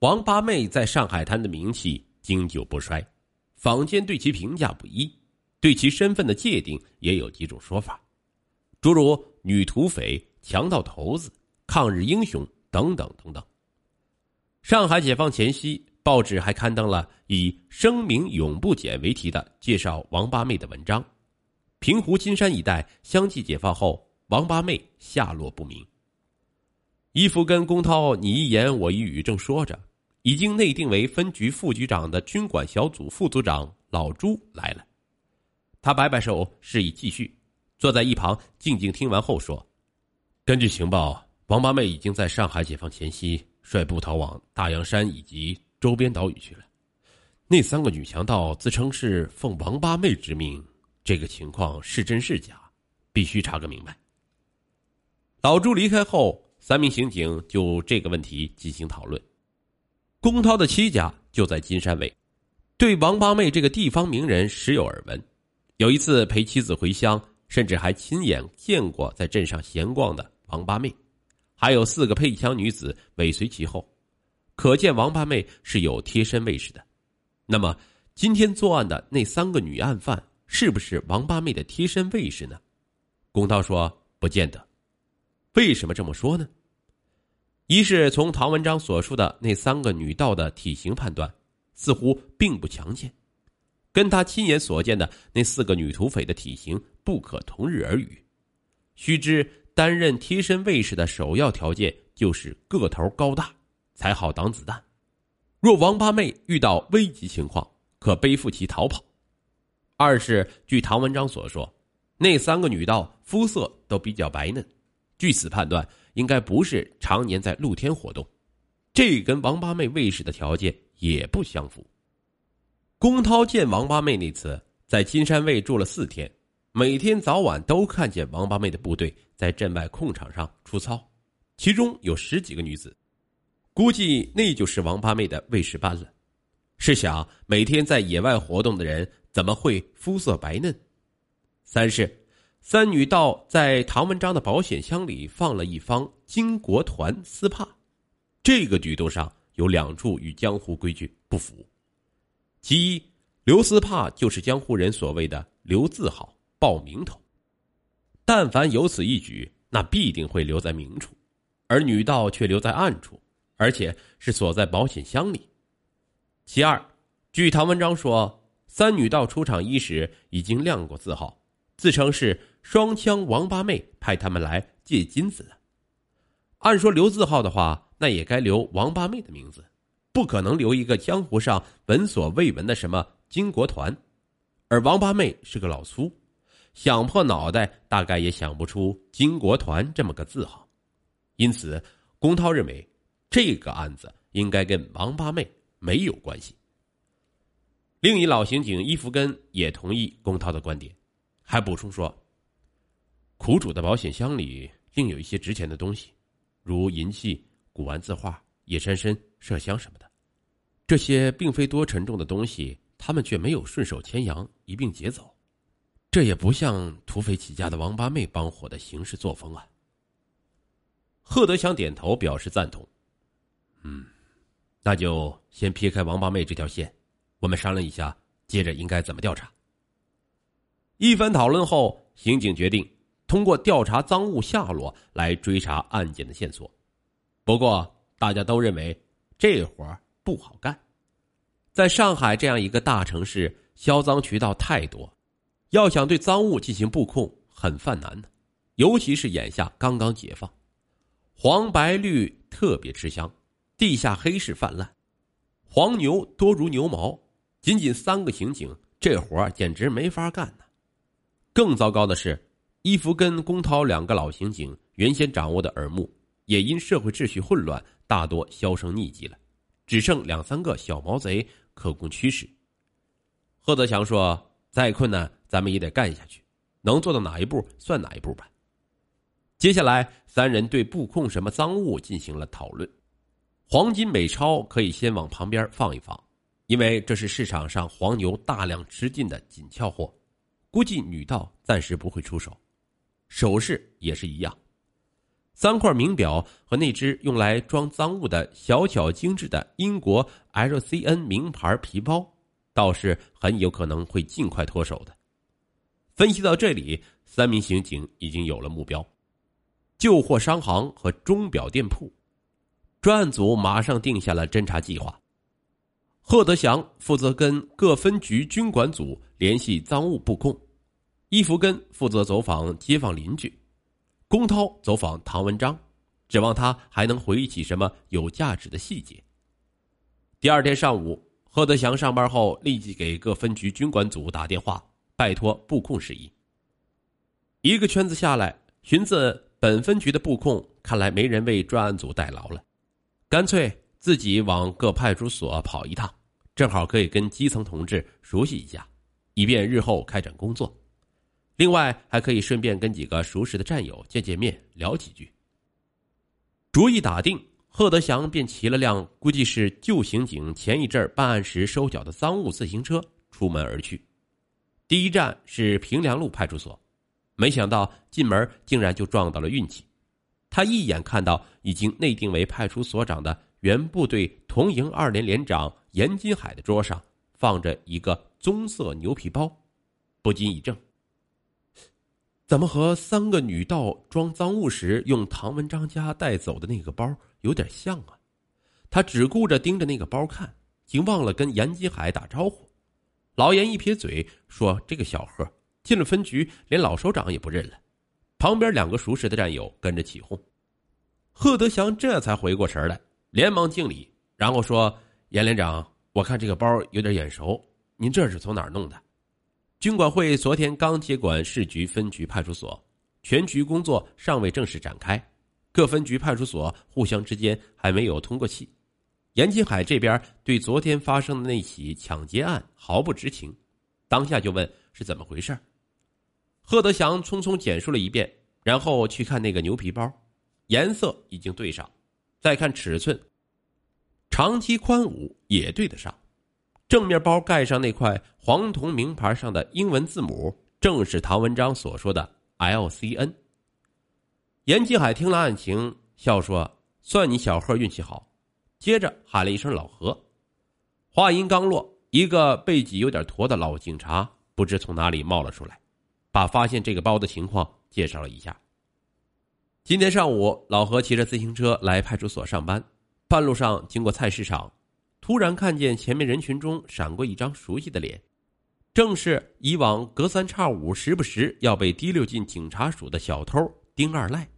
王八妹在上海滩的名气经久不衰，坊间对其评价不一，对其身份的界定也有几种说法，诸如女土匪、强盗头子、抗日英雄等等等等。上海解放前夕，报纸还刊登了以“声名永不减”为题的介绍王八妹的文章。平湖金山一带相继解放后，王八妹下落不明。伊芙跟龚涛你一言我一语正说着。已经内定为分局副局长的军管小组副组长老朱来了，他摆摆手示意继续，坐在一旁静静听完后说：“根据情报，王八妹已经在上海解放前夕率部逃往大洋山以及周边岛屿去了。那三个女强盗自称是奉王八妹之命，这个情况是真是假，必须查个明白。”老朱离开后，三名刑警就这个问题进行讨论。龚涛的妻家就在金山尾，对王八妹这个地方名人时有耳闻。有一次陪妻子回乡，甚至还亲眼见过在镇上闲逛的王八妹，还有四个配枪女子尾随其后，可见王八妹是有贴身卫士的。那么，今天作案的那三个女案犯是不是王八妹的贴身卫士呢？龚涛说：“不见得。”为什么这么说呢？一是从唐文章所述的那三个女盗的体型判断，似乎并不强健，跟他亲眼所见的那四个女土匪的体型不可同日而语。须知担任贴身卫士的首要条件就是个头高大，才好挡子弹。若王八妹遇到危急情况，可背负其逃跑。二是据唐文章所说，那三个女盗肤色都比较白嫩，据此判断。应该不是常年在露天活动，这跟王八妹卫士的条件也不相符。龚涛见王八妹那次在金山卫住了四天，每天早晚都看见王八妹的部队在镇外空场上出操，其中有十几个女子，估计那就是王八妹的卫士班了。试想，每天在野外活动的人怎么会肤色白嫩？三是。三女道在唐文章的保险箱里放了一方金国团丝帕，这个举动上有两处与江湖规矩不符。其一，留丝帕就是江湖人所谓的留字号、报名头，但凡有此一举，那必定会留在明处，而女道却留在暗处，而且是锁在保险箱里。其二，据唐文章说，三女道出场伊始已经亮过字号。自称是双枪王八妹派他们来借金子的。按说留字号的话，那也该留王八妹的名字，不可能留一个江湖上闻所未闻的什么金国团。而王八妹是个老粗，想破脑袋大概也想不出金国团这么个字号。因此，龚涛认为这个案子应该跟王八妹没有关系。另一老刑警伊福根也同意龚涛的观点。还补充说，苦主的保险箱里另有一些值钱的东西，如银器、古玩字画、野山参、麝香什么的。这些并非多沉重的东西，他们却没有顺手牵羊一并劫走，这也不像土匪起家的王八妹帮伙的行事作风啊。贺德强点头表示赞同。嗯，那就先撇开王八妹这条线，我们商量一下，接着应该怎么调查。一番讨论后，刑警决定通过调查赃物下落来追查案件的线索。不过，大家都认为这活不好干。在上海这样一个大城市，销赃渠道太多，要想对赃物进行布控很犯难的。尤其是眼下刚刚解放，黄白绿特别吃香，地下黑市泛滥，黄牛多如牛毛。仅仅三个刑警，这活简直没法干呢。更糟糕的是，伊芙跟龚涛两个老刑警原先掌握的耳目，也因社会秩序混乱，大多销声匿迹了，只剩两三个小毛贼可供驱使。贺德强说：“再困难，咱们也得干下去，能做到哪一步算哪一步吧。”接下来，三人对布控什么赃物进行了讨论。黄金、美钞可以先往旁边放一放，因为这是市场上黄牛大量吃进的紧俏货。估计女盗暂时不会出手，首饰也是一样。三块名表和那只用来装赃物的小巧精致的英国 LCN 名牌皮包，倒是很有可能会尽快脱手的。分析到这里，三名刑警已经有了目标：旧货商行和钟表店铺。专案组马上定下了侦查计划。贺德祥负责跟各分局军管组联系赃物布控，伊福根负责走访街坊邻居。龚涛走访唐文章，指望他还能回忆起什么有价值的细节。第二天上午，贺德祥上班后立即给各分局军管组打电话，拜托布控事宜。一个圈子下来，寻思本分局的布控看来没人为专案组代劳了，干脆自己往各派出所跑一趟，正好可以跟基层同志熟悉一下，以便日后开展工作。另外，还可以顺便跟几个熟识的战友见见面，聊几句。主意打定，贺德祥便骑了辆估计是旧刑警前一阵办案时收缴的赃物自行车出门而去。第一站是平凉路派出所，没想到进门竟然就撞到了运气。他一眼看到已经内定为派出所长的原部队红营二连连长严金海的桌上放着一个棕色牛皮包，不禁一怔。怎么和三个女盗装赃物时用唐文章家带走的那个包有点像啊？他只顾着盯着那个包看，竟忘了跟严金海打招呼。老严一撇嘴说：“这个小贺进了分局，连老首长也不认了。”旁边两个熟识的战友跟着起哄。贺德祥这才回过神来，连忙敬礼，然后说：“严连长，我看这个包有点眼熟，您这是从哪儿弄的？”军管会昨天刚接管市局分局派出所，全局工作尚未正式展开，各分局派出所互相之间还没有通过气。严金海这边对昨天发生的那起抢劫案毫不知情，当下就问是怎么回事。贺德祥匆匆简述了一遍，然后去看那个牛皮包，颜色已经对上，再看尺寸，长期宽五也对得上。正面包盖上那块黄铜名牌上的英文字母，正是唐文章所说的 LCN。严继海听了案情，笑说：“算你小贺运气好。”接着喊了一声“老何”。话音刚落，一个背脊有点驼的老警察不知从哪里冒了出来，把发现这个包的情况介绍了一下。今天上午，老何骑着自行车来派出所上班，半路上经过菜市场。突然看见前面人群中闪过一张熟悉的脸，正是以往隔三差五、时不时要被提溜进警察署的小偷丁二赖。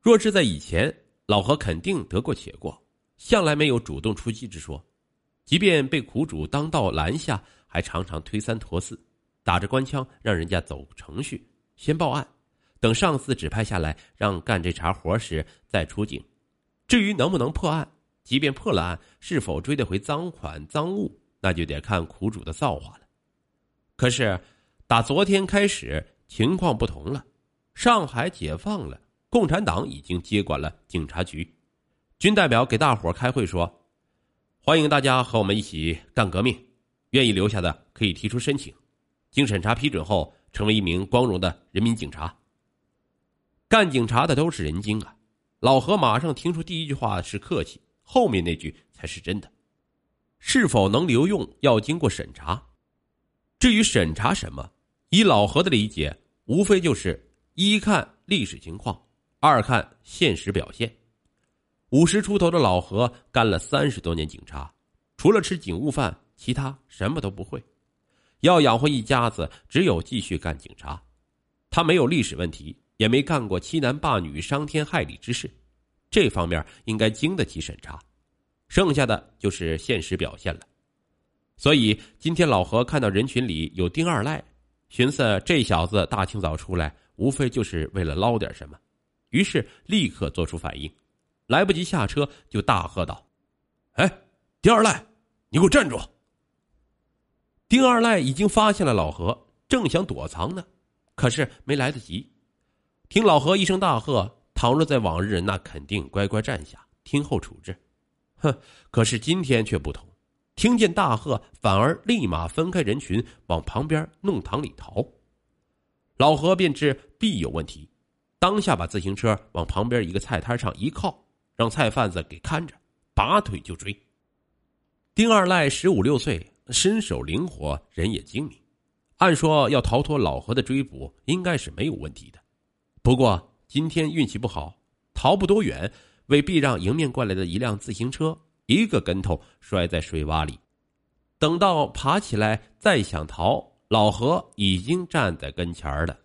若是在以前，老何肯定得过且过，向来没有主动出击之说。即便被苦主当道拦下，还常常推三拖四，打着官腔让人家走程序，先报案，等上司指派下来让干这茬活时再出警。至于能不能破案？即便破了案，是否追得回赃款赃物，那就得看苦主的造化了。可是，打昨天开始，情况不同了。上海解放了，共产党已经接管了警察局。军代表给大伙开会说：“欢迎大家和我们一起干革命，愿意留下的可以提出申请，经审查批准后，成为一名光荣的人民警察。”干警察的都是人精啊！老何马上听出第一句话是客气。后面那句才是真的，是否能留用要经过审查。至于审查什么，以老何的理解，无非就是一看历史情况，二看现实表现。五十出头的老何干了三十多年警察，除了吃警务饭，其他什么都不会。要养活一家子，只有继续干警察。他没有历史问题，也没干过欺男霸女、伤天害理之事。这方面应该经得起审查，剩下的就是现实表现了。所以今天老何看到人群里有丁二赖，寻思这小子大清早出来，无非就是为了捞点什么，于是立刻做出反应，来不及下车就大喝道：“哎，丁二赖，你给我站住！”丁二赖已经发现了老何，正想躲藏呢，可是没来得及，听老何一声大喝。倘若在往日，那肯定乖乖站下听候处置。哼！可是今天却不同，听见大喝，反而立马分开人群，往旁边弄堂里逃。老何便知必有问题，当下把自行车往旁边一个菜摊上一靠，让菜贩子给看着，拔腿就追。丁二赖十五六岁，身手灵活，人也精明，按说要逃脱老何的追捕，应该是没有问题的。不过今天运气不好，逃不多远，为避让迎面过来的一辆自行车，一个跟头摔在水洼里。等到爬起来再想逃，老何已经站在跟前了。